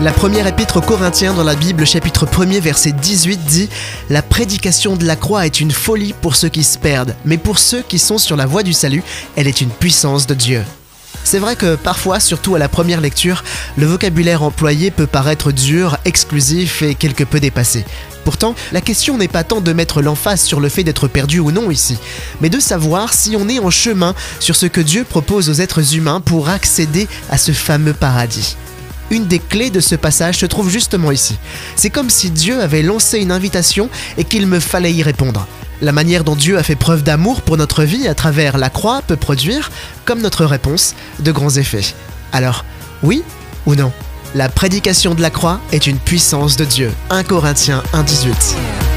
La première épître aux dans la Bible, chapitre 1er, verset 18 dit La prédication de la croix est une folie pour ceux qui se perdent, mais pour ceux qui sont sur la voie du salut, elle est une puissance de Dieu. C'est vrai que parfois, surtout à la première lecture, le vocabulaire employé peut paraître dur, exclusif et quelque peu dépassé. Pourtant, la question n'est pas tant de mettre l'emphase sur le fait d'être perdu ou non ici, mais de savoir si on est en chemin sur ce que Dieu propose aux êtres humains pour accéder à ce fameux paradis une des clés de ce passage se trouve justement ici. C'est comme si Dieu avait lancé une invitation et qu'il me fallait y répondre. La manière dont Dieu a fait preuve d'amour pour notre vie à travers la croix peut produire, comme notre réponse, de grands effets. Alors, oui ou non? La prédication de la croix est une puissance de Dieu. 1 Corinthiens 1.18.